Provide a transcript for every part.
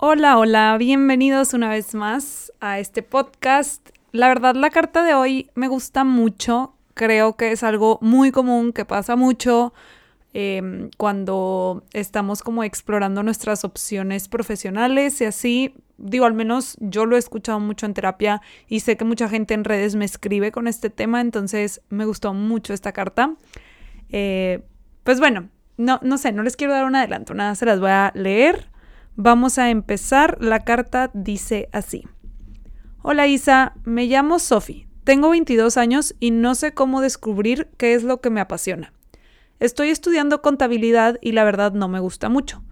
Hola, hola, bienvenidos una vez más a este podcast. La verdad, la carta de hoy me gusta mucho. Creo que es algo muy común que pasa mucho em, cuando estamos como explorando nuestras opciones profesionales y así. Digo, al menos yo lo he escuchado mucho en terapia y sé que mucha gente en redes me escribe con este tema, entonces me gustó mucho esta carta. Eh, pues bueno, no, no sé, no les quiero dar un adelanto, nada, se las voy a leer. Vamos a empezar. La carta dice así. Hola Isa, me llamo Sophie. Tengo 22 años y no sé cómo descubrir qué es lo que me apasiona. Estoy estudiando contabilidad y la verdad no me gusta mucho.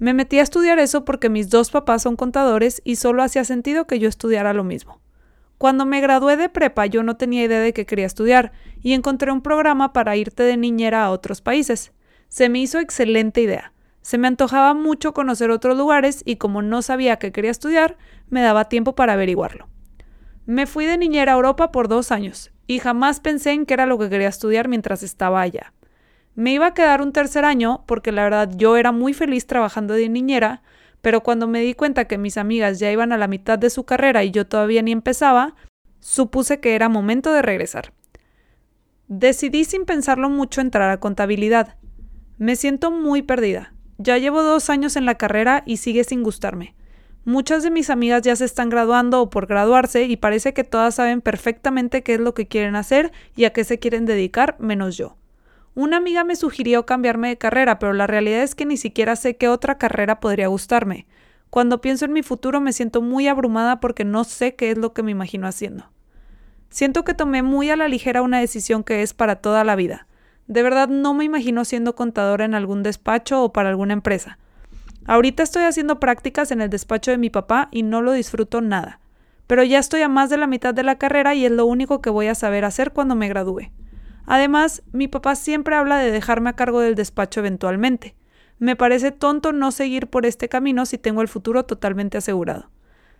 Me metí a estudiar eso porque mis dos papás son contadores y solo hacía sentido que yo estudiara lo mismo. Cuando me gradué de prepa yo no tenía idea de qué quería estudiar y encontré un programa para irte de niñera a otros países. Se me hizo excelente idea. Se me antojaba mucho conocer otros lugares y como no sabía qué quería estudiar, me daba tiempo para averiguarlo. Me fui de niñera a Europa por dos años y jamás pensé en qué era lo que quería estudiar mientras estaba allá. Me iba a quedar un tercer año porque la verdad yo era muy feliz trabajando de niñera, pero cuando me di cuenta que mis amigas ya iban a la mitad de su carrera y yo todavía ni empezaba, supuse que era momento de regresar. Decidí sin pensarlo mucho entrar a contabilidad. Me siento muy perdida. Ya llevo dos años en la carrera y sigue sin gustarme. Muchas de mis amigas ya se están graduando o por graduarse y parece que todas saben perfectamente qué es lo que quieren hacer y a qué se quieren dedicar, menos yo. Una amiga me sugirió cambiarme de carrera, pero la realidad es que ni siquiera sé qué otra carrera podría gustarme. Cuando pienso en mi futuro me siento muy abrumada porque no sé qué es lo que me imagino haciendo. Siento que tomé muy a la ligera una decisión que es para toda la vida. De verdad no me imagino siendo contadora en algún despacho o para alguna empresa. Ahorita estoy haciendo prácticas en el despacho de mi papá y no lo disfruto nada. Pero ya estoy a más de la mitad de la carrera y es lo único que voy a saber hacer cuando me gradúe. Además, mi papá siempre habla de dejarme a cargo del despacho eventualmente. Me parece tonto no seguir por este camino si tengo el futuro totalmente asegurado.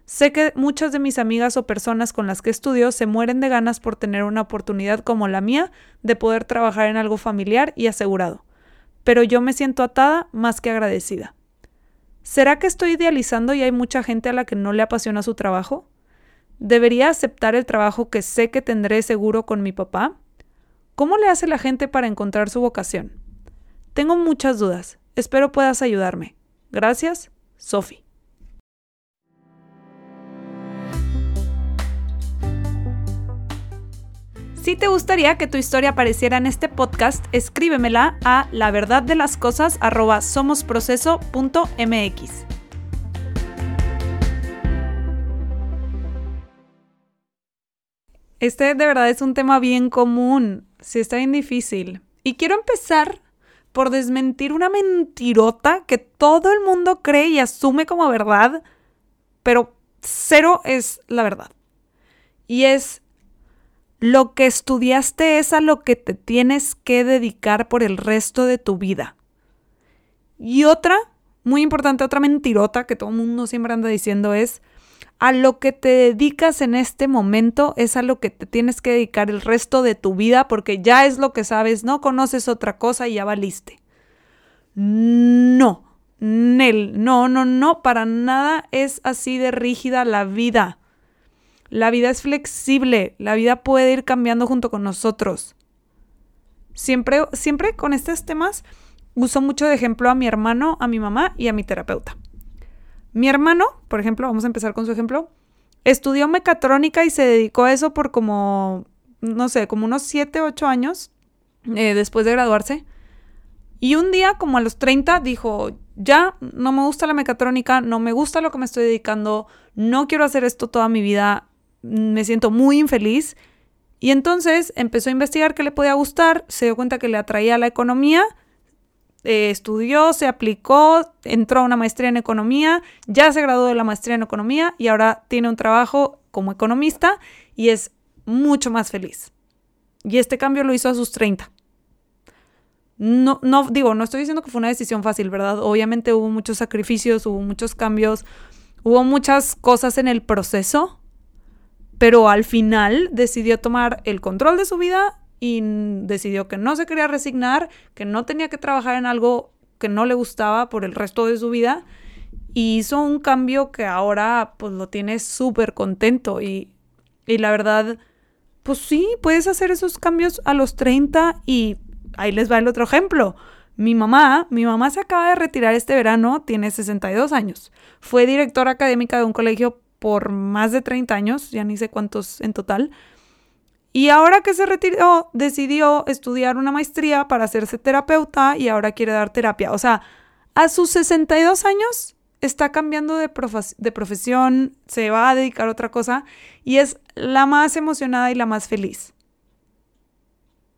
Sé que muchas de mis amigas o personas con las que estudio se mueren de ganas por tener una oportunidad como la mía de poder trabajar en algo familiar y asegurado, pero yo me siento atada más que agradecida. ¿Será que estoy idealizando y hay mucha gente a la que no le apasiona su trabajo? ¿Debería aceptar el trabajo que sé que tendré seguro con mi papá? ¿Cómo le hace la gente para encontrar su vocación? Tengo muchas dudas. Espero puedas ayudarme. Gracias, Sophie. Si te gustaría que tu historia apareciera en este podcast, escríbemela a la verdad de las cosas. Este de verdad es un tema bien común, sí está bien difícil. Y quiero empezar por desmentir una mentirota que todo el mundo cree y asume como verdad, pero cero es la verdad. Y es lo que estudiaste es a lo que te tienes que dedicar por el resto de tu vida. Y otra, muy importante, otra mentirota que todo el mundo siempre anda diciendo es, a lo que te dedicas en este momento es a lo que te tienes que dedicar el resto de tu vida porque ya es lo que sabes, no conoces otra cosa y ya valiste. No, Nel, no, no, no, para nada es así de rígida la vida. La vida es flexible, la vida puede ir cambiando junto con nosotros. Siempre, siempre con estos temas uso mucho de ejemplo a mi hermano, a mi mamá y a mi terapeuta. Mi hermano, por ejemplo, vamos a empezar con su ejemplo, estudió mecatrónica y se dedicó a eso por como no sé, como unos 7, 8 años eh, después de graduarse. Y un día, como a los 30, dijo, ya, no me gusta la mecatrónica, no me gusta lo que me estoy dedicando, no quiero hacer esto toda mi vida, me siento muy infeliz. Y entonces empezó a investigar qué le podía gustar, se dio cuenta que le atraía la economía, eh, estudió, se aplicó, entró a una maestría en economía, ya se graduó de la maestría en economía y ahora tiene un trabajo como economista y es mucho más feliz. Y este cambio lo hizo a sus 30 no, no, digo, no estoy diciendo que fue una decisión fácil, ¿verdad? Obviamente hubo muchos sacrificios, hubo muchos cambios, hubo muchas cosas en el proceso, pero al final decidió tomar el control de su vida y decidió que no se quería resignar, que no tenía que trabajar en algo que no le gustaba por el resto de su vida y hizo un cambio que ahora pues lo tiene súper contento y, y la verdad, pues sí, puedes hacer esos cambios a los 30 y ahí les va el otro ejemplo. Mi mamá, mi mamá se acaba de retirar este verano, tiene 62 años. Fue directora académica de un colegio por más de 30 años, ya ni sé cuántos en total. Y ahora que se retiró, decidió estudiar una maestría para hacerse terapeuta y ahora quiere dar terapia. O sea, a sus 62 años está cambiando de, profesión, se va a dedicar a otra cosa y es la más emocionada y la más feliz.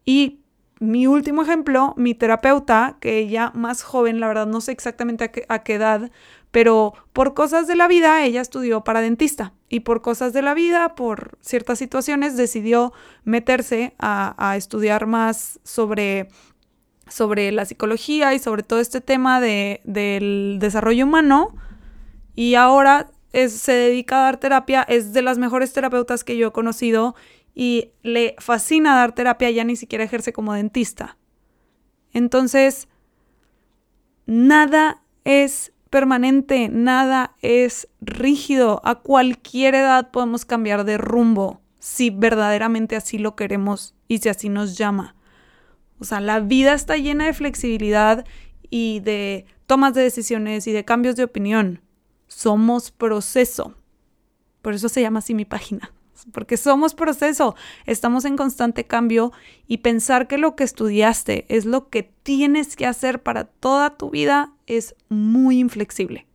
Y mi último ejemplo, mi terapeuta, que ella más joven, la verdad no sé exactamente a qué, edad, pero por cosas de la vida ella estudió para dentista y por cosas de la vida, por ciertas situaciones, decidió meterse a, estudiar más sobre, sobre la psicología y sobre todo este tema de, del desarrollo humano y ahora se dedica a dar terapia, es de las mejores terapeutas que yo he conocido y le fascina dar terapia, ya ni siquiera ejerce como dentista. Entonces, nada es permanente, nada es rígido. A cualquier edad podemos cambiar de rumbo si verdaderamente así lo queremos y si así nos llama. O sea, la vida está llena de flexibilidad y de tomas de decisiones y de cambios de opinión. Somos proceso. Por eso se llama así mi página porque somos proceso, estamos en constante cambio y pensar que lo que estudiaste es lo que tienes que hacer para toda tu vida es muy inflexible.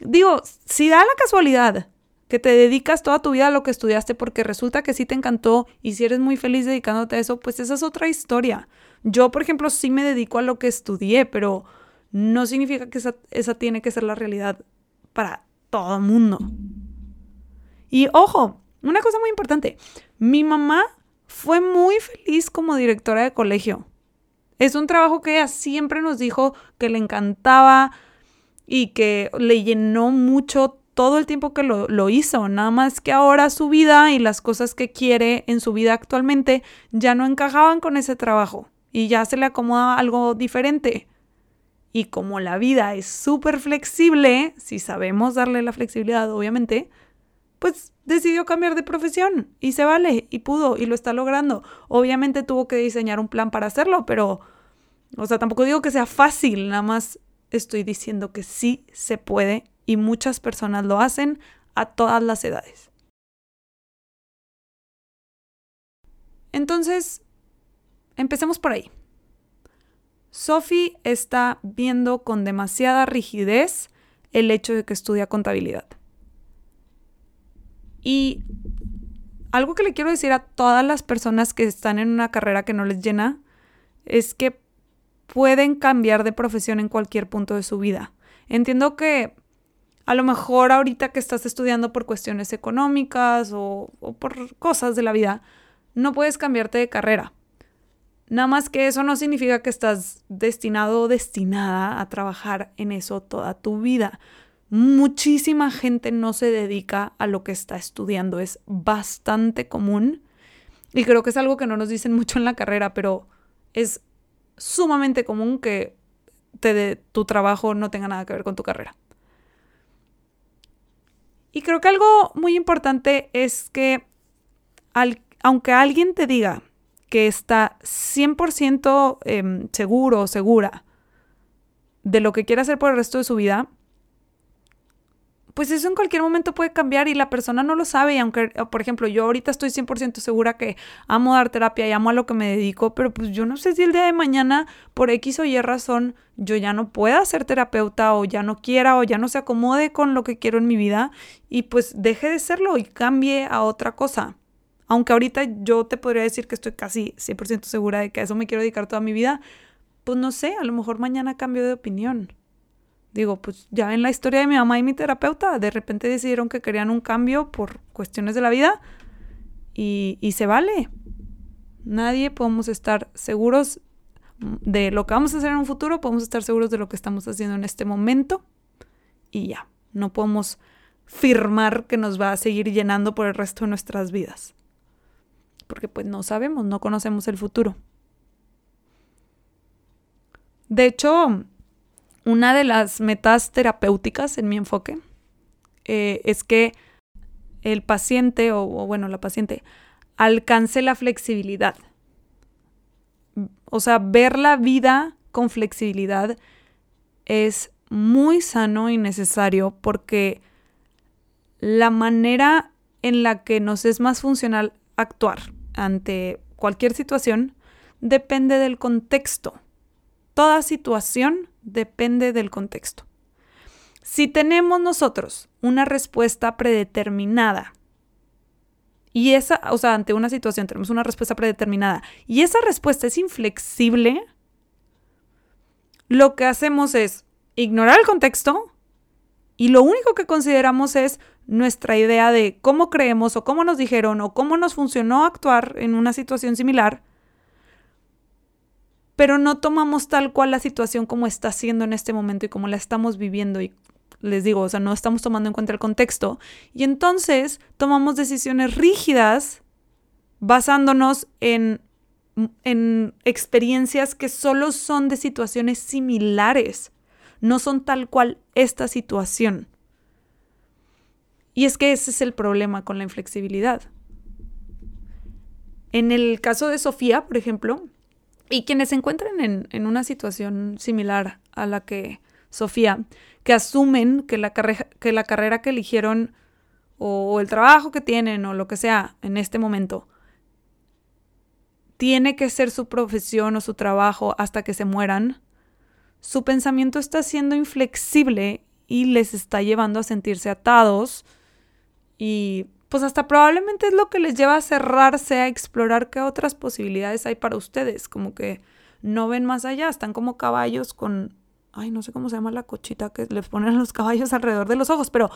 Digo, si da la casualidad que te dedicas toda tu vida a lo que estudiaste porque resulta que sí te encantó y si eres muy feliz dedicándote a eso, pues esa es otra historia. Yo, por ejemplo, sí me dedico a lo que estudié, pero no significa que esa, esa tiene que ser la realidad para todo el mundo. Y ojo, una cosa muy importante, mi mamá fue muy feliz como directora de colegio. Es un trabajo que ella siempre nos dijo que le encantaba y que le llenó mucho todo el tiempo que lo, hizo. Nada más que ahora su vida y las cosas que quiere en su vida actualmente ya no encajaban con ese trabajo y ya se le acomoda algo diferente. Y como la vida es súper flexible, si sabemos darle la flexibilidad, obviamente, pues decidió cambiar de profesión y se vale y pudo y lo está logrando. Obviamente tuvo que diseñar un plan para hacerlo, pero, o sea, tampoco digo que sea fácil, nada más estoy diciendo que sí se puede y muchas personas lo hacen a todas las edades. Entonces, empecemos por ahí. Sophie está viendo con demasiada rigidez el hecho de que estudia contabilidad. Y algo que le quiero decir a todas las personas que están en una carrera que no les llena es que pueden cambiar de profesión en cualquier punto de su vida. Entiendo que a lo mejor ahorita que estás estudiando por cuestiones económicas o, por cosas de la vida, no puedes cambiarte de carrera. Nada más que eso no significa que estás destinado o destinada a trabajar en eso toda tu vida muchísima gente no se dedica a lo que está estudiando. Es bastante común. Y creo que es algo que no nos dicen mucho en la carrera, pero es sumamente común que te tu trabajo no tenga nada que ver con tu carrera. Y creo que algo muy importante es que aunque alguien te diga que está 100% em, seguro o segura de lo que quiere hacer por el resto de su vida, pues eso en cualquier momento puede cambiar y la persona no lo sabe. Y aunque, por ejemplo, yo ahorita estoy 100% segura que amo dar terapia y amo a lo que me dedico, pero pues yo no sé si el día de mañana, por X o Y razón, yo ya no pueda ser terapeuta o ya no quiera o ya no se acomode con lo que quiero en mi vida y pues deje de serlo y cambie a otra cosa. Aunque ahorita yo te podría decir que estoy casi 100% segura de que a eso me quiero dedicar toda mi vida, pues no sé, a lo mejor mañana cambio de opinión. Digo, pues ya en la historia de mi mamá y mi terapeuta, de repente decidieron que querían un cambio por cuestiones de la vida y, y se vale. Nadie podemos estar seguros de lo que vamos a hacer en un futuro, podemos estar seguros de lo que estamos haciendo en este momento y ya, no podemos firmar que nos va a seguir llenando por el resto de nuestras vidas. Porque pues no sabemos, no conocemos el futuro. De hecho, una de las metas terapéuticas en mi enfoque eh, es que el paciente, o, o bueno, la paciente, alcance la flexibilidad. O sea, ver la vida con flexibilidad es muy sano y necesario porque la manera en la que nos es más funcional actuar ante cualquier situación depende del contexto. Toda situación depende del contexto. Si tenemos nosotros una respuesta predeterminada, y esa, o sea, ante una situación tenemos una respuesta predeterminada, y esa respuesta es inflexible, lo que hacemos es ignorar el contexto y lo único que consideramos es nuestra idea de cómo creemos o cómo nos dijeron o cómo nos funcionó actuar en una situación similar pero no tomamos tal cual la situación como está siendo en este momento y como la estamos viviendo y les digo, o sea, no estamos tomando en cuenta el contexto y entonces tomamos decisiones rígidas basándonos en, en experiencias que solo son de situaciones similares, no son tal cual esta situación. Y es que ese es el problema con la inflexibilidad. En el caso de Sofía, por ejemplo, y quienes se encuentren en, en, una situación similar a la que Sofía, que asumen que la, que la carrera que eligieron o el trabajo que tienen o lo que sea en este momento tiene que ser su profesión o su trabajo hasta que se mueran, su pensamiento está siendo inflexible y les está llevando a sentirse atados y pues hasta probablemente es lo que les lleva a cerrarse, a explorar qué otras posibilidades hay para ustedes, como que no ven más allá, están como caballos con, ay, no sé cómo se llama la cochita que les ponen los caballos alrededor de los ojos, pero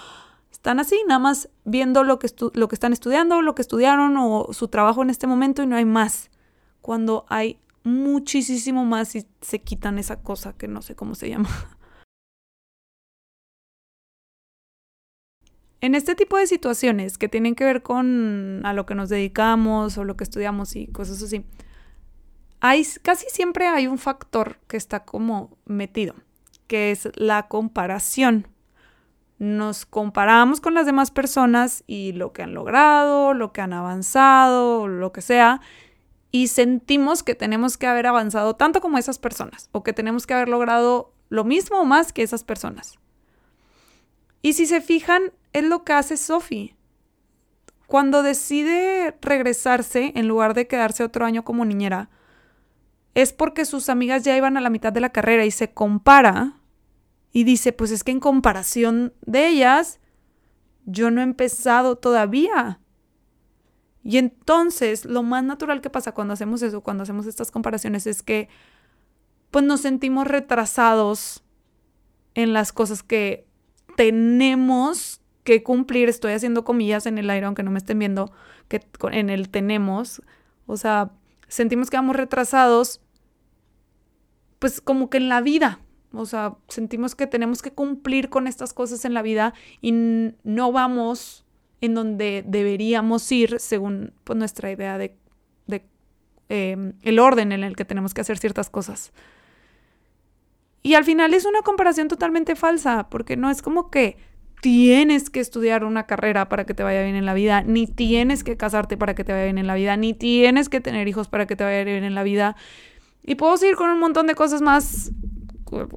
están así, nada más viendo lo que, lo que están estudiando, lo que estudiaron o su trabajo en este momento y no hay más. Cuando hay muchísimo más y se quitan esa cosa que no sé cómo se llama. En este tipo de situaciones que tienen que ver con a lo que nos dedicamos o lo que estudiamos y cosas así, hay, casi siempre hay un factor que está como metido, que es la comparación. Nos comparamos con las demás personas y lo que han logrado, lo que han avanzado, lo que sea, y sentimos que tenemos que haber avanzado tanto como esas personas o que tenemos que haber logrado lo mismo o más que esas personas. Y si se fijan, es lo que hace Sophie. Cuando decide regresarse en lugar de quedarse otro año como niñera, es porque sus amigas ya iban a la mitad de la carrera y se compara y dice, pues es que en comparación de ellas, yo no he empezado todavía. Y entonces lo más natural que pasa cuando hacemos eso, cuando hacemos estas comparaciones, es que pues nos sentimos retrasados en las cosas que tenemos que cumplir, estoy haciendo comillas en el aire, aunque no me estén viendo, que en el tenemos, o sea, sentimos que vamos retrasados, pues como que en la vida, o sea, sentimos que tenemos que cumplir con estas cosas en la vida y no vamos en donde deberíamos ir según pues, nuestra idea de, de eh, el orden en el que tenemos que hacer ciertas cosas. Y al final es una comparación totalmente falsa, porque no es como que tienes que estudiar una carrera para que te vaya bien en la vida, ni tienes que casarte para que te vaya bien en la vida, ni tienes que tener hijos para que te vaya bien en la vida. Y puedo seguir con un montón de cosas más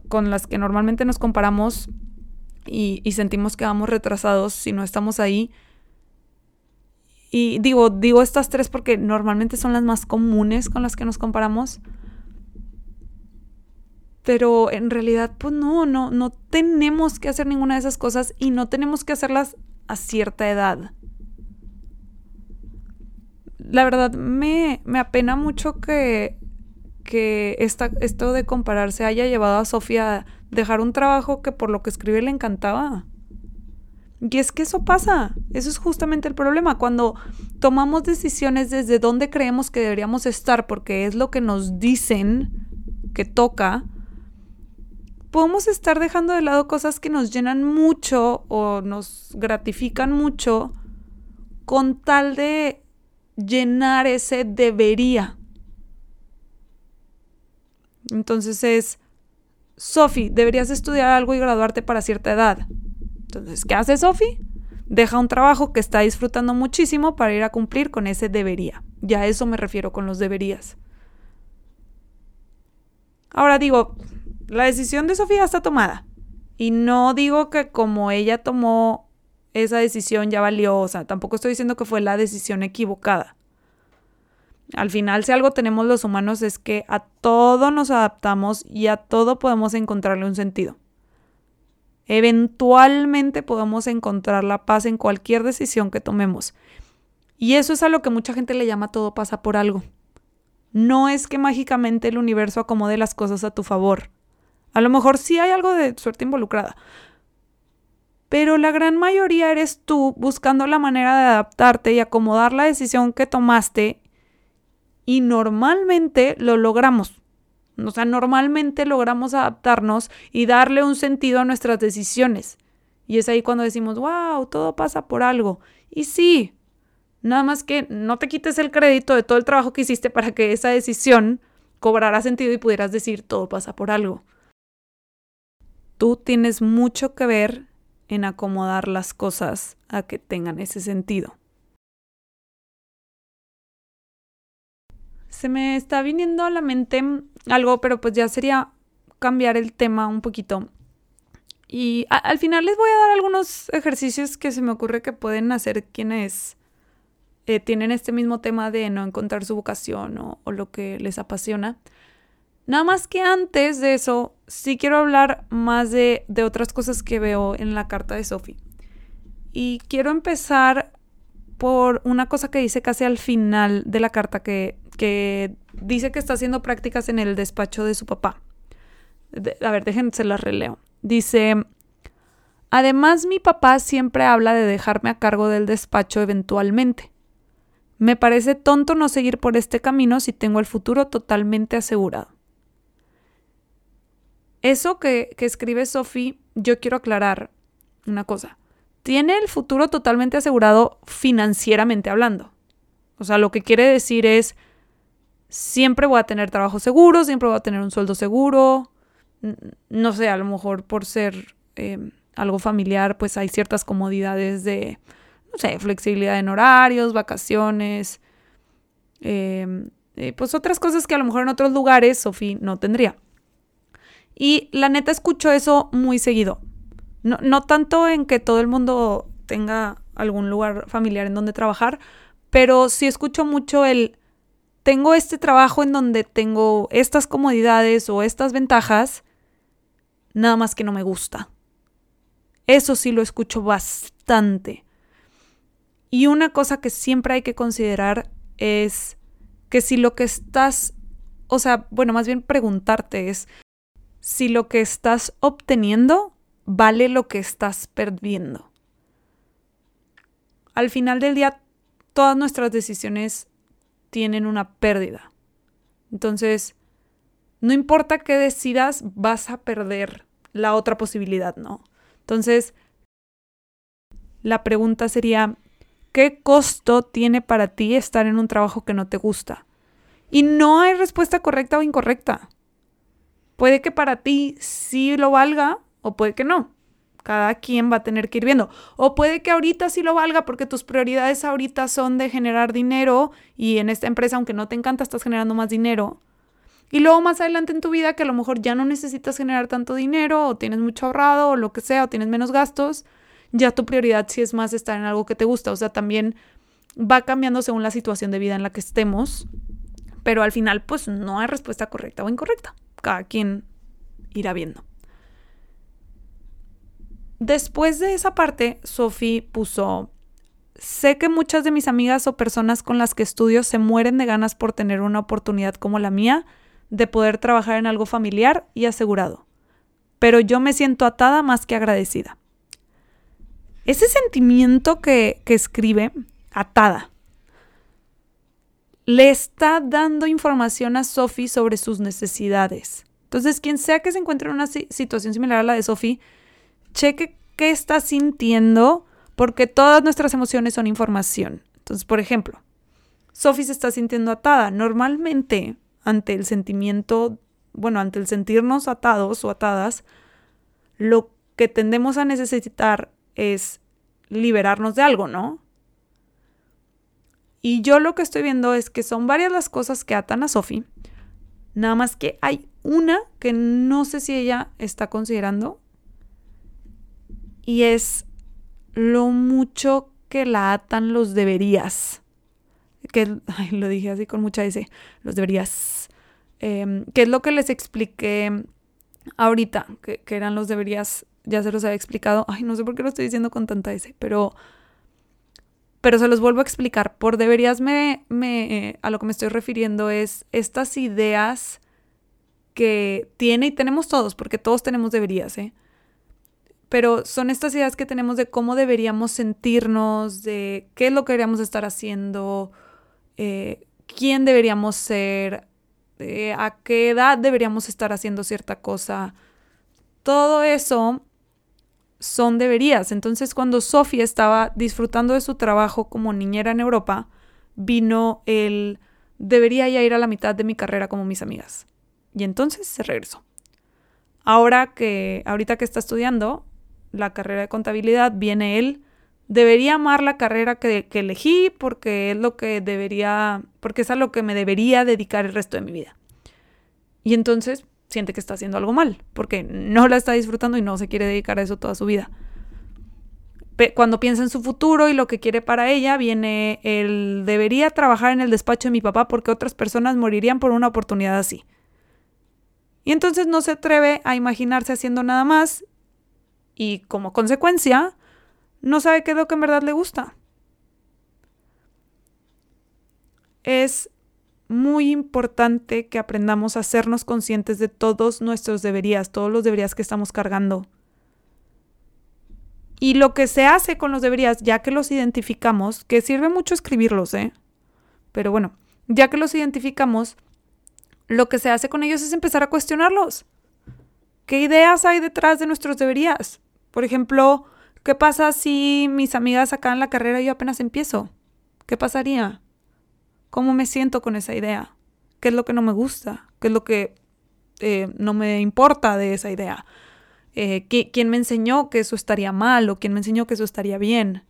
con las que normalmente nos comparamos y, sentimos que vamos retrasados si no estamos ahí. Y digo, digo estas tres porque normalmente son las más comunes con las que nos comparamos. Pero en realidad, pues no, no, no tenemos que hacer ninguna de esas cosas y no tenemos que hacerlas a cierta edad. La verdad, me, me apena mucho que, que esta, esto de compararse haya llevado a Sofía a dejar un trabajo que por lo que escribe le encantaba. Y es que eso pasa, eso es justamente el problema, cuando tomamos decisiones desde donde creemos que deberíamos estar, porque es lo que nos dicen que toca, podemos estar dejando de lado cosas que nos llenan mucho o nos gratifican mucho con tal de llenar ese debería. Entonces es, Sophie, deberías estudiar algo y graduarte para cierta edad. Entonces, ¿qué hace Sophie? Deja un trabajo que está disfrutando muchísimo para ir a cumplir con ese debería. Ya a eso me refiero con los deberías. Ahora digo, la decisión de Sofía está tomada. Y no digo que como ella tomó esa decisión ya sea, tampoco estoy diciendo que fue la decisión equivocada. Al final, si algo tenemos los humanos es que a todo nos adaptamos y a todo podemos encontrarle un sentido. Eventualmente podemos encontrar la paz en cualquier decisión que tomemos. Y eso es a lo que mucha gente le llama todo pasa por algo. No es que mágicamente el universo acomode las cosas a tu favor. A lo mejor sí hay algo de suerte involucrada. Pero la gran mayoría eres tú buscando la manera de adaptarte y acomodar la decisión que tomaste y normalmente lo logramos. O sea, normalmente logramos adaptarnos y darle un sentido a nuestras decisiones. Y es ahí cuando decimos, wow, todo pasa por algo. Y sí, nada más que no te quites el crédito de todo el trabajo que hiciste para que esa decisión cobrara sentido y pudieras decir, todo pasa por algo tú tienes mucho que ver en acomodar las cosas a que tengan ese sentido. Se me está viniendo a la mente algo, pero pues ya sería cambiar el tema un poquito. Y al final les voy a dar algunos ejercicios que se me ocurre que pueden hacer quienes eh, tienen este mismo tema de no encontrar su vocación o lo que les apasiona. Nada más que antes de eso, sí quiero hablar más de, otras cosas que veo en la carta de Sophie. Y quiero empezar por una cosa que dice casi al final de la carta, que, dice que está haciendo prácticas en el despacho de su papá. a ver, déjense la releo. Dice, además mi papá siempre habla de dejarme a cargo del despacho eventualmente. Me parece tonto no seguir por este camino si tengo el futuro totalmente asegurado. Eso que, escribe Sophie, yo quiero aclarar una cosa. Tiene el futuro totalmente asegurado financieramente hablando. O sea, lo que quiere decir es, siempre voy a tener trabajo seguro, siempre voy a tener un sueldo seguro. No sé, a lo mejor por ser em, algo familiar, pues hay ciertas comodidades de, no sé, flexibilidad en horarios, vacaciones, eh, pues otras cosas que a lo mejor en otros lugares Sophie no tendría. Y la neta escucho eso muy seguido. No, no tanto en que todo el mundo tenga algún lugar familiar en donde trabajar, pero sí escucho mucho el tengo este trabajo en donde tengo estas comodidades o estas ventajas, nada más que no me gusta. Eso sí lo escucho bastante. Y una cosa que siempre hay que considerar es que si lo que estás, o sea, bueno, más bien preguntarte es, si lo que estás obteniendo vale lo que estás perdiendo. Al final del día, todas nuestras decisiones tienen una pérdida. Entonces, no importa qué decidas, vas a perder la otra posibilidad, ¿no? Entonces, la pregunta sería, ¿qué costo tiene para ti estar en un trabajo que no te gusta? Y no hay respuesta correcta o incorrecta. Puede que para ti sí lo valga o puede que no. Cada quien va a tener que ir viendo. O puede que ahorita sí lo valga porque tus prioridades ahorita son de generar dinero y en esta empresa, aunque no te encanta, estás generando más dinero. Y luego más adelante en tu vida que a lo mejor ya no necesitas generar tanto dinero o tienes mucho ahorrado o lo que sea o tienes menos gastos, ya tu prioridad sí es más estar en algo que te gusta. O sea, también va cambiando según la situación de vida en la que estemos, pero al final pues no hay respuesta correcta o incorrecta. Cada quien irá viendo. Después de esa parte, Sophie puso, sé que muchas de mis amigas o personas con las que estudio se mueren de ganas por tener una oportunidad como la mía de poder trabajar en algo familiar y asegurado, pero yo me siento atada más que agradecida. Ese sentimiento que, que escribe, atada, le está dando información a Sophie sobre sus necesidades. Entonces, quien sea que se encuentre en una situación similar a la de Sophie, cheque qué está sintiendo, porque todas nuestras emociones son información. Entonces, por ejemplo, Sophie se está sintiendo atada. Normalmente, ante el sentimiento, bueno, ante el sentirnos atados o atadas, lo que tendemos a necesitar es liberarnos de algo, ¿no? Y yo lo que estoy viendo es que son varias las cosas que atan a Sophie, nada más que hay una que no sé si ella está considerando y es lo mucho que la atan los deberías. Que lo dije así con mucha S, los deberías. Eh, que es lo que les expliqué ahorita, que, que, eran los deberías, ya se los había explicado. Ay, no sé por qué lo estoy diciendo con tanta S, pero, pero se los vuelvo a explicar. Por deberías me, me, a lo que me estoy refiriendo es estas ideas que tiene y tenemos todos, porque todos tenemos deberías, ¿eh? pero son estas ideas que tenemos de cómo deberíamos sentirnos, de qué es lo que deberíamos estar haciendo, eh, quién deberíamos ser, eh, a qué edad deberíamos estar haciendo cierta cosa. Todo eso son deberías. Entonces, cuando Sofía estaba disfrutando de su trabajo como niñera en Europa, vino el debería ya ir a la mitad de mi carrera como mis amigas. Y entonces se regresó. Ahora que, ahorita que está estudiando, la carrera de contabilidad, viene él. Debería amar la carrera que, elegí porque es lo que debería, porque es a lo que me debería dedicar el resto de mi vida. Y entonces siente que está haciendo algo mal, porque no la está disfrutando y no se quiere dedicar a eso toda su vida. Cuando piensa en su futuro y lo que quiere para ella, viene el debería trabajar en el despacho de mi papá porque otras personas morirían por una oportunidad así. Y entonces no se atreve a imaginarse haciendo nada más y como consecuencia no sabe qué es lo que en verdad le gusta. Es muy importante que aprendamos a hacernos conscientes de todos nuestros deberías, todos los deberías que estamos cargando. Y lo que se hace con los deberías, ya que los identificamos, que sirve mucho escribirlos, ¿eh? Pero bueno, ya que los identificamos, lo que se hace con ellos es empezar a cuestionarlos. ¿Qué ideas hay detrás de nuestros deberías? Por ejemplo, ¿qué pasa si mis amigas acaban la carrera y yo apenas empiezo? ¿Qué pasaría? ¿Cómo me siento con esa idea? ¿Qué es lo que no me gusta? ¿Qué es lo que eh, no me importa de esa idea? Eh, ¿Quién me enseñó que eso estaría mal o quién me enseñó que eso estaría bien?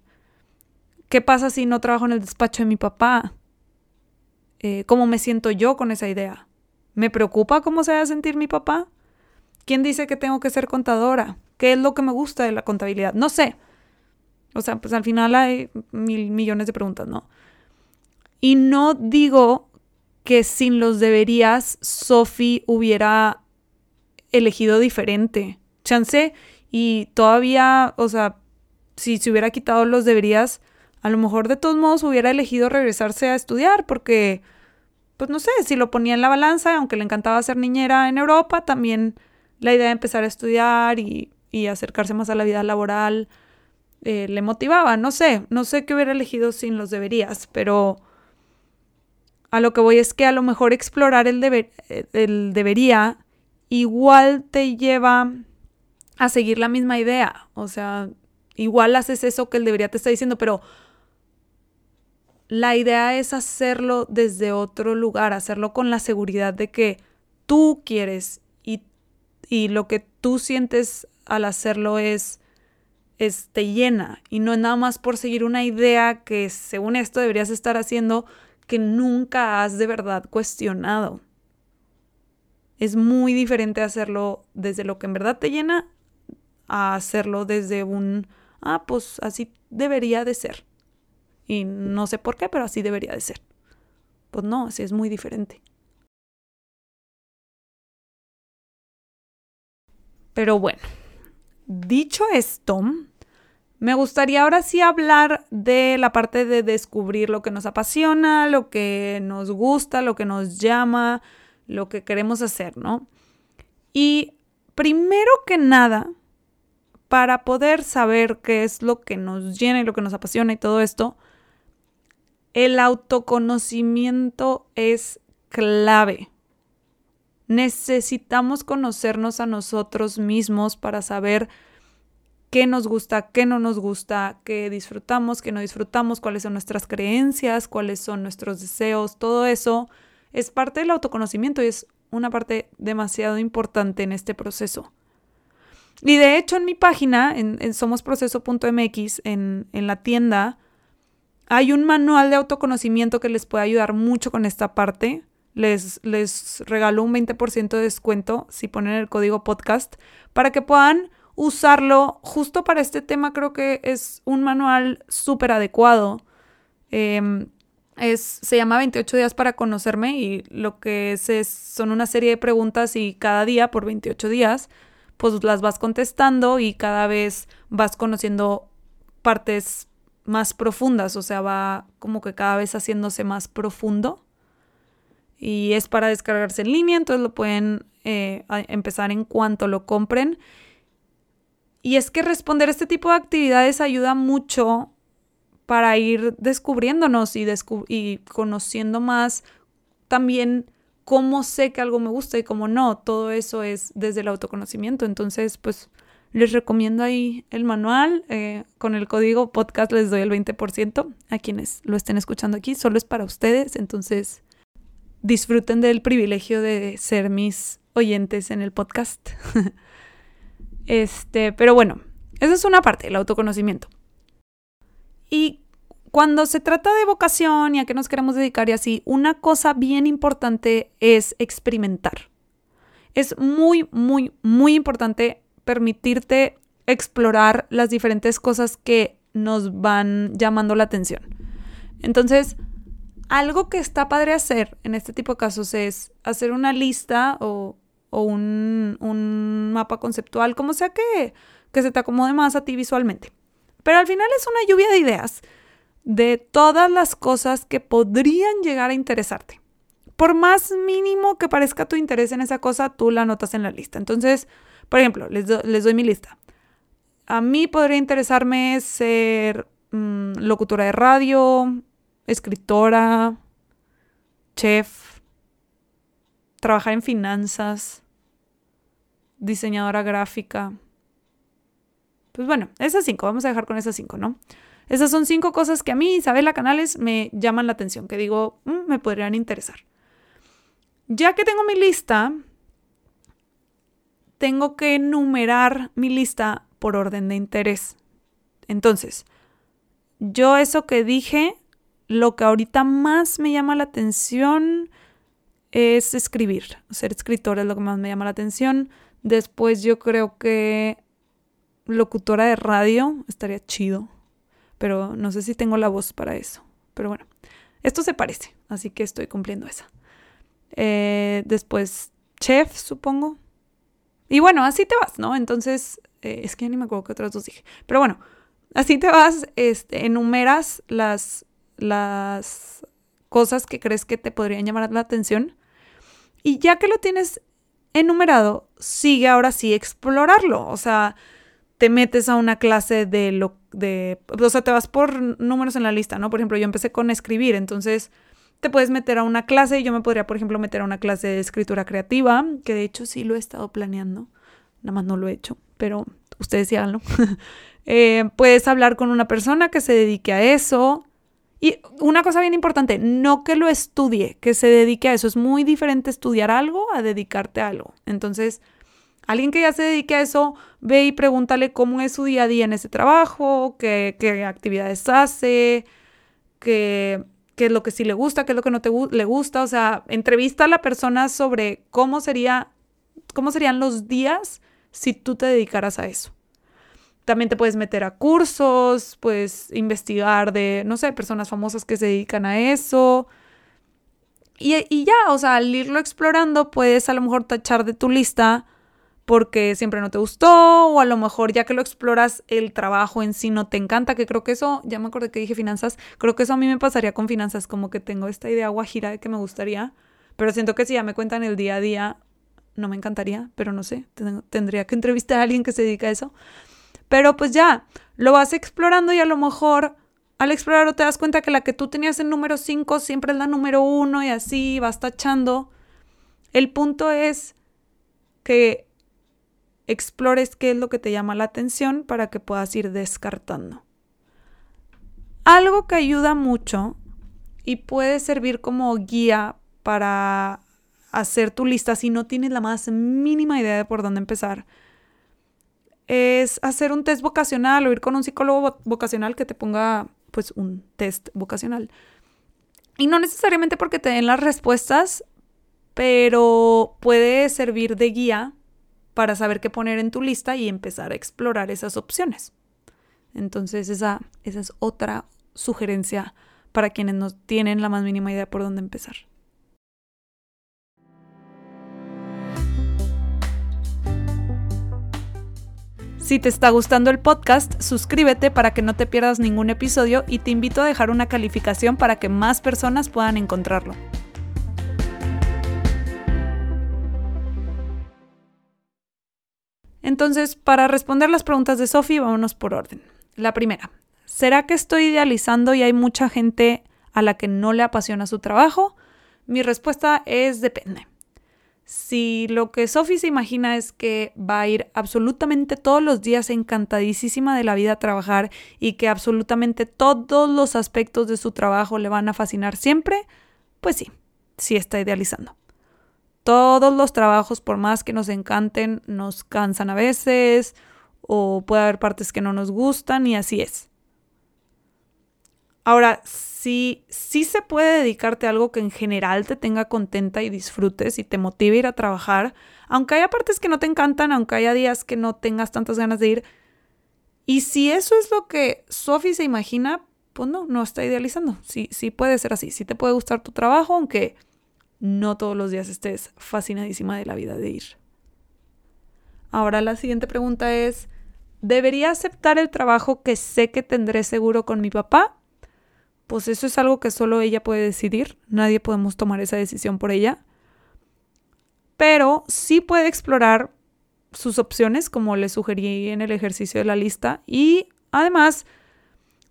¿Qué pasa si no trabajo en el despacho de mi papá? Eh, ¿Cómo me siento yo con esa idea? ¿Me preocupa cómo se va a sentir mi papá? ¿Quién dice que tengo que ser contadora? ¿Qué es lo que me gusta de la contabilidad? No sé. O sea, pues al final hay mil millones de preguntas, ¿no? Y no digo que sin los deberías Sophie hubiera elegido diferente. Chance y todavía, o sea, si se hubiera quitado los deberías, a lo mejor de todos modos hubiera elegido regresarse a estudiar porque, pues no sé, si lo ponía en la balanza, aunque le encantaba ser niñera en Europa, también la idea de empezar a estudiar y, acercarse más a la vida laboral eh, le motivaba. No sé, no sé qué hubiera elegido sin los deberías, pero a lo que voy es que a lo mejor explorar el, deber, el debería igual te lleva a seguir la misma idea. O sea, igual haces eso que el debería te está diciendo, pero la idea es hacerlo desde otro lugar, hacerlo con la seguridad de que tú quieres y lo que tú sientes al hacerlo es, es te llena y no es nada más por seguir una idea que según esto deberías estar haciendo que nunca has de verdad cuestionado. Es muy diferente hacerlo desde lo que en verdad te llena a hacerlo desde un, ah, pues así debería de ser. Y no sé por qué, pero así debería de ser. Pues no, así es muy diferente. Pero bueno, dicho esto, me gustaría ahora sí hablar de la parte de descubrir lo que nos apasiona, lo que nos gusta, lo que nos llama, lo que queremos hacer, ¿no? Y primero que nada, para poder saber qué es lo que nos llena y lo que nos apasiona y todo esto, el autoconocimiento es clave. Necesitamos conocernos a nosotros mismos para saber qué nos gusta, qué no nos gusta, qué disfrutamos, qué no disfrutamos, cuáles son nuestras creencias, cuáles son nuestros deseos, todo eso es parte del autoconocimiento y es una parte demasiado importante en este proceso. Y de hecho en mi página, en, somosproceso.mx, en, en la tienda, hay un manual de autoconocimiento que les puede ayudar mucho con esta parte. Les, les regalo un 20% de descuento si ponen el código podcast para que puedan usarlo justo para este tema. Creo que es un manual súper adecuado. Em, es, se llama 28 días para conocerme y lo que es, son una serie de preguntas y cada día por 28 días pues las vas contestando y cada vez vas conociendo partes más profundas, o sea, va como que cada vez haciéndose más profundo. Y es para descargarse en línea, entonces lo pueden eh, empezar en cuanto lo compren. Y es que responder este tipo de actividades ayuda mucho para ir descubriéndonos y, y conociendo más también cómo sé que algo me gusta y cómo no. Todo eso es desde el autoconocimiento. Entonces, pues les recomiendo ahí el manual. Eh, con el código podcast les doy el 20% a quienes lo estén escuchando aquí. Solo es para ustedes. Entonces, disfruten del privilegio de ser mis oyentes en el podcast. este, pero bueno, esa es una parte, el autoconocimiento. Y cuando se trata de vocación y a qué nos queremos dedicar y así, una cosa bien importante es experimentar. Es muy, muy, muy importante permitirte explorar las diferentes cosas que nos van llamando la atención. Entonces, algo que está padre hacer en este tipo de casos es hacer una lista o, un, mapa conceptual, como sea que, que se te acomode más a ti visualmente. Pero al final es una lluvia de ideas de todas las cosas que podrían llegar a interesarte. Por más mínimo que parezca tu interés en esa cosa, tú la anotas en la lista. Entonces, por ejemplo, les, doy mi lista. A mí podría interesarme ser mm, locutora de radio, escritora, chef, trabajar en finanzas, diseñadora gráfica. Pues bueno, esas cinco, vamos a dejar con esas cinco, ¿no? Esas son cinco cosas que a mí, Isabela Canales, me llaman la atención, que digo, mm, me podrían interesar. Ya que tengo mi lista, tengo que enumerar mi lista por orden de interés. Entonces, yo eso que dije, lo que ahorita más me llama la atención es escribir. Ser escritora es lo que más me llama la atención. Después yo creo que locutora de radio estaría chido. Pero no sé si tengo la voz para eso. Pero bueno, esto se parece, así que estoy cumpliendo esa. Eh, después, chef, supongo. Y bueno, así te vas, ¿no? Entonces, eh, es que ya ni me acuerdo qué otras dos dije. Pero bueno, así te vas, este, enumeras las, las cosas que crees que te podrían llamar la atención. Y ya que lo tienes enumerado, sigue ahora sí explorarlo. O sea, te metes a una clase de lo de. O sea, te vas por números en la lista, ¿no? Por ejemplo, yo empecé con escribir, entonces te puedes meter a una clase. Yo me podría, por ejemplo, meter a una clase de escritura creativa, que de hecho sí lo he estado planeando. Nada más no lo he hecho, pero ustedes sí háganlo. Eh, puedes hablar con una persona que se dedique a eso. Y una cosa bien importante, no que lo estudie, que se dedique a eso. Es muy diferente estudiar algo a dedicarte a algo. Entonces, alguien que ya se dedique a eso, ve y pregúntale cómo es su día a día en ese trabajo, qué, qué actividades hace, qué es lo que sí le gusta, qué es lo que no te le gusta, o sea, entrevista a la persona sobre cómo sería, cómo serían los días si tú te dedicaras a eso. También te puedes meter a cursos, puedes investigar de, no sé, personas famosas que se dedican a eso. Y, y ya, o sea, al irlo explorando, puedes a lo mejor tachar de tu lista porque siempre no te gustó o a lo mejor ya que lo exploras el trabajo en sí no te encanta, que creo que eso, ya me acordé que dije finanzas, creo que eso a mí me pasaría con finanzas, como que tengo esta idea guajira de que me gustaría, pero siento que si ya me cuentan el día a día, no me encantaría, pero no sé, tendría que entrevistar a alguien que se dedica a eso. Pero pues ya, lo vas explorando y a lo mejor al explorarlo te das cuenta que la que tú tenías en número 5 siempre es la número 1 y así vas tachando. El punto es que explores qué es lo que te llama la atención para que puedas ir descartando. Algo que ayuda mucho y puede servir como guía para hacer tu lista si no tienes la más mínima idea de por dónde empezar es hacer un test vocacional o ir con un psicólogo vocacional que te ponga pues un test vocacional. Y no necesariamente porque te den las respuestas, pero puede servir de guía para saber qué poner en tu lista y empezar a explorar esas opciones. Entonces esa, esa es otra sugerencia para quienes no tienen la más mínima idea por dónde empezar. Si te está gustando el podcast, suscríbete para que no te pierdas ningún episodio y te invito a dejar una calificación para que más personas puedan encontrarlo. Entonces, para responder las preguntas de Sophie, vámonos por orden. La primera, ¿será que estoy idealizando y hay mucha gente a la que no le apasiona su trabajo? Mi respuesta es depende. Si lo que Sophie se imagina es que va a ir absolutamente todos los días encantadísima de la vida a trabajar y que absolutamente todos los aspectos de su trabajo le van a fascinar siempre, pues sí, sí está idealizando. Todos los trabajos, por más que nos encanten, nos cansan a veces o puede haber partes que no nos gustan y así es. Ahora, si sí se puede dedicarte a algo que en general te tenga contenta y disfrutes y te motive a ir a trabajar, aunque haya partes que no te encantan, aunque haya días que no tengas tantas ganas de ir. Y si eso es lo que Sophie se imagina, pues no, no está idealizando. Sí, sí puede ser así. Sí te puede gustar tu trabajo, aunque no todos los días estés fascinadísima de la vida de ir. Ahora la siguiente pregunta es, ¿debería aceptar el trabajo que sé que tendré seguro con mi papá? Pues eso es algo que solo ella puede decidir, nadie podemos tomar esa decisión por ella. Pero sí puede explorar sus opciones, como le sugerí en el ejercicio de la lista, y además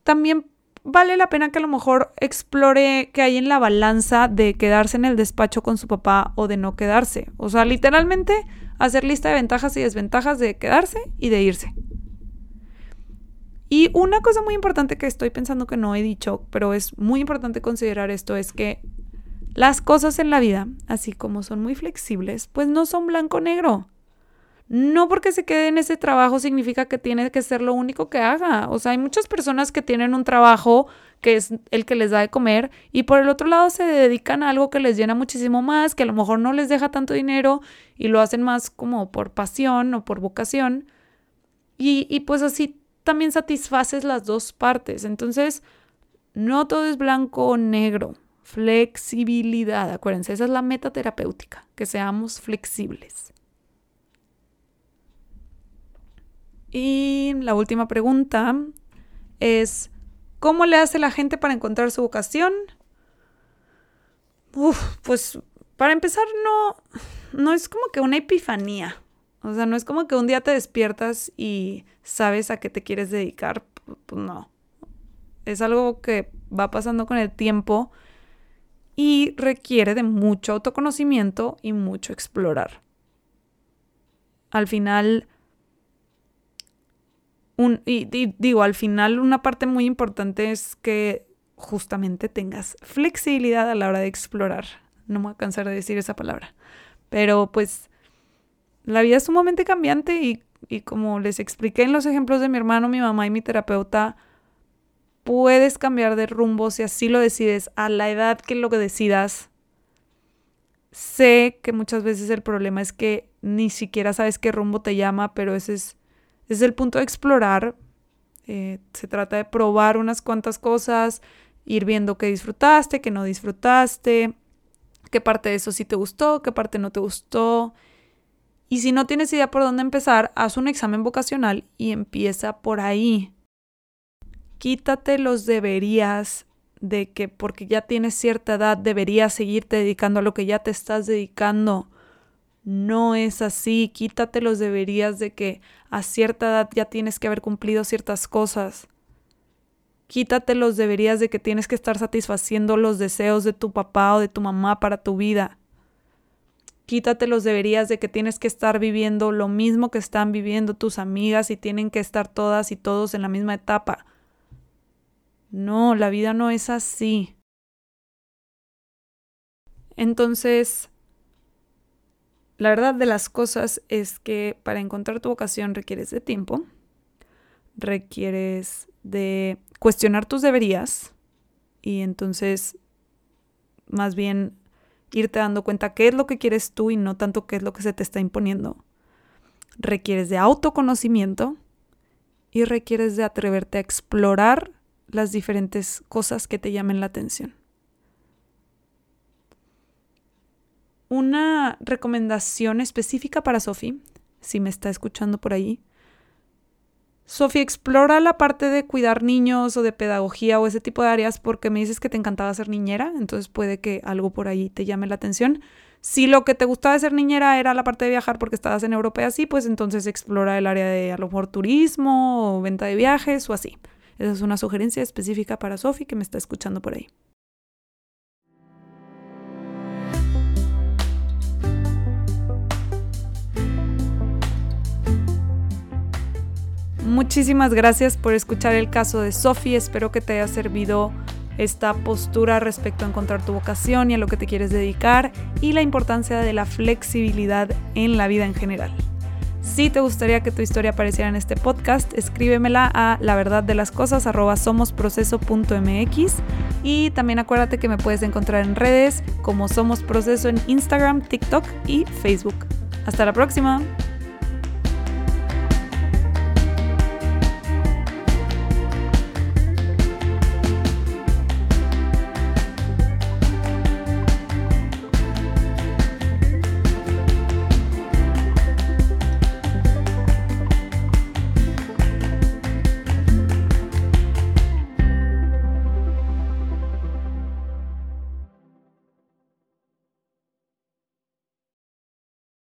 también vale la pena que a lo mejor explore qué hay en la balanza de quedarse en el despacho con su papá o de no quedarse. O sea, literalmente hacer lista de ventajas y desventajas de quedarse y de irse. Y una cosa muy importante que estoy pensando que no he dicho, pero es muy importante considerar esto, es que las cosas en la vida, así como son muy flexibles, pues no son blanco-negro. No porque se quede en ese trabajo significa que tiene que ser lo único que haga. O sea, hay muchas personas que tienen un trabajo que es el que les da de comer y por el otro lado se dedican a algo que les llena muchísimo más, que a lo mejor no les deja tanto dinero y lo hacen más como por pasión o por vocación. Y, y pues así también satisfaces las dos partes. Entonces, no todo es blanco o negro. Flexibilidad, acuérdense, esa es la meta terapéutica, que seamos flexibles. Y la última pregunta es, ¿cómo le hace la gente para encontrar su vocación? Pues para empezar no, no es como que una epifanía. O sea, no es como que un día te despiertas y sabes a qué te quieres dedicar. Pues no. Es algo que va pasando con el tiempo y requiere de mucho autoconocimiento y mucho explorar. Al final, y, digo, al final una parte muy importante es que justamente tengas flexibilidad a la hora de explorar. No me voy a cansar de decir esa palabra. Pero pues la vida es sumamente cambiante y, y como les expliqué en los ejemplos de mi hermano, mi mamá y mi terapeuta, puedes cambiar de rumbo si así lo decides a la edad que lo decidas. Sé que muchas veces el problema es que ni siquiera sabes qué rumbo te llama, pero ese es, es el punto de explorar. Eh, se trata de probar unas cuantas cosas, ir viendo qué disfrutaste, qué no disfrutaste, qué parte de eso sí te gustó, qué parte no te gustó. Y si no tienes idea por dónde empezar, haz un examen vocacional y empieza por ahí. Quítate los deberías de que porque ya tienes cierta edad deberías seguirte dedicando a lo que ya te estás dedicando. No es así, quítate los deberías de que a cierta edad ya tienes que haber cumplido ciertas cosas. Quítate los deberías de que tienes que estar satisfaciendo los deseos de tu papá o de tu mamá para tu vida. Quítate los deberías de que tienes que estar viviendo lo mismo que están viviendo tus amigas y tienen que estar todas y todos en la misma etapa. No, la vida no es así. Entonces, la verdad de las cosas es que para encontrar tu vocación requieres de tiempo, requieres de cuestionar tus deberías y entonces más bien irte dando cuenta qué es lo que quieres tú y no tanto qué es lo que se te está imponiendo. Requieres de autoconocimiento y requieres de atreverte a explorar las diferentes cosas que te llamen la atención. Una recomendación específica para Sophie, si me está escuchando por ahí. Sophie, explora la parte de cuidar niños o de pedagogía o ese tipo de áreas porque me dices que te encantaba ser niñera, entonces puede que algo por ahí te llame la atención. Si lo que te gustaba de ser niñera era la parte de viajar porque estabas en Europa así, pues entonces explora el área de a lo mejor turismo o venta de viajes o así. Esa es una sugerencia específica para Sophie que me está escuchando por ahí. Muchísimas gracias por escuchar el caso de Sophie. Espero que te haya servido esta postura respecto a encontrar tu vocación y a lo que te quieres dedicar y la importancia de la flexibilidad en la vida en general. Si te gustaría que tu historia apareciera en este podcast, escríbemela a la verdad de las cosas y también acuérdate que me puedes encontrar en redes como Somos Proceso en Instagram, TikTok y Facebook. Hasta la próxima.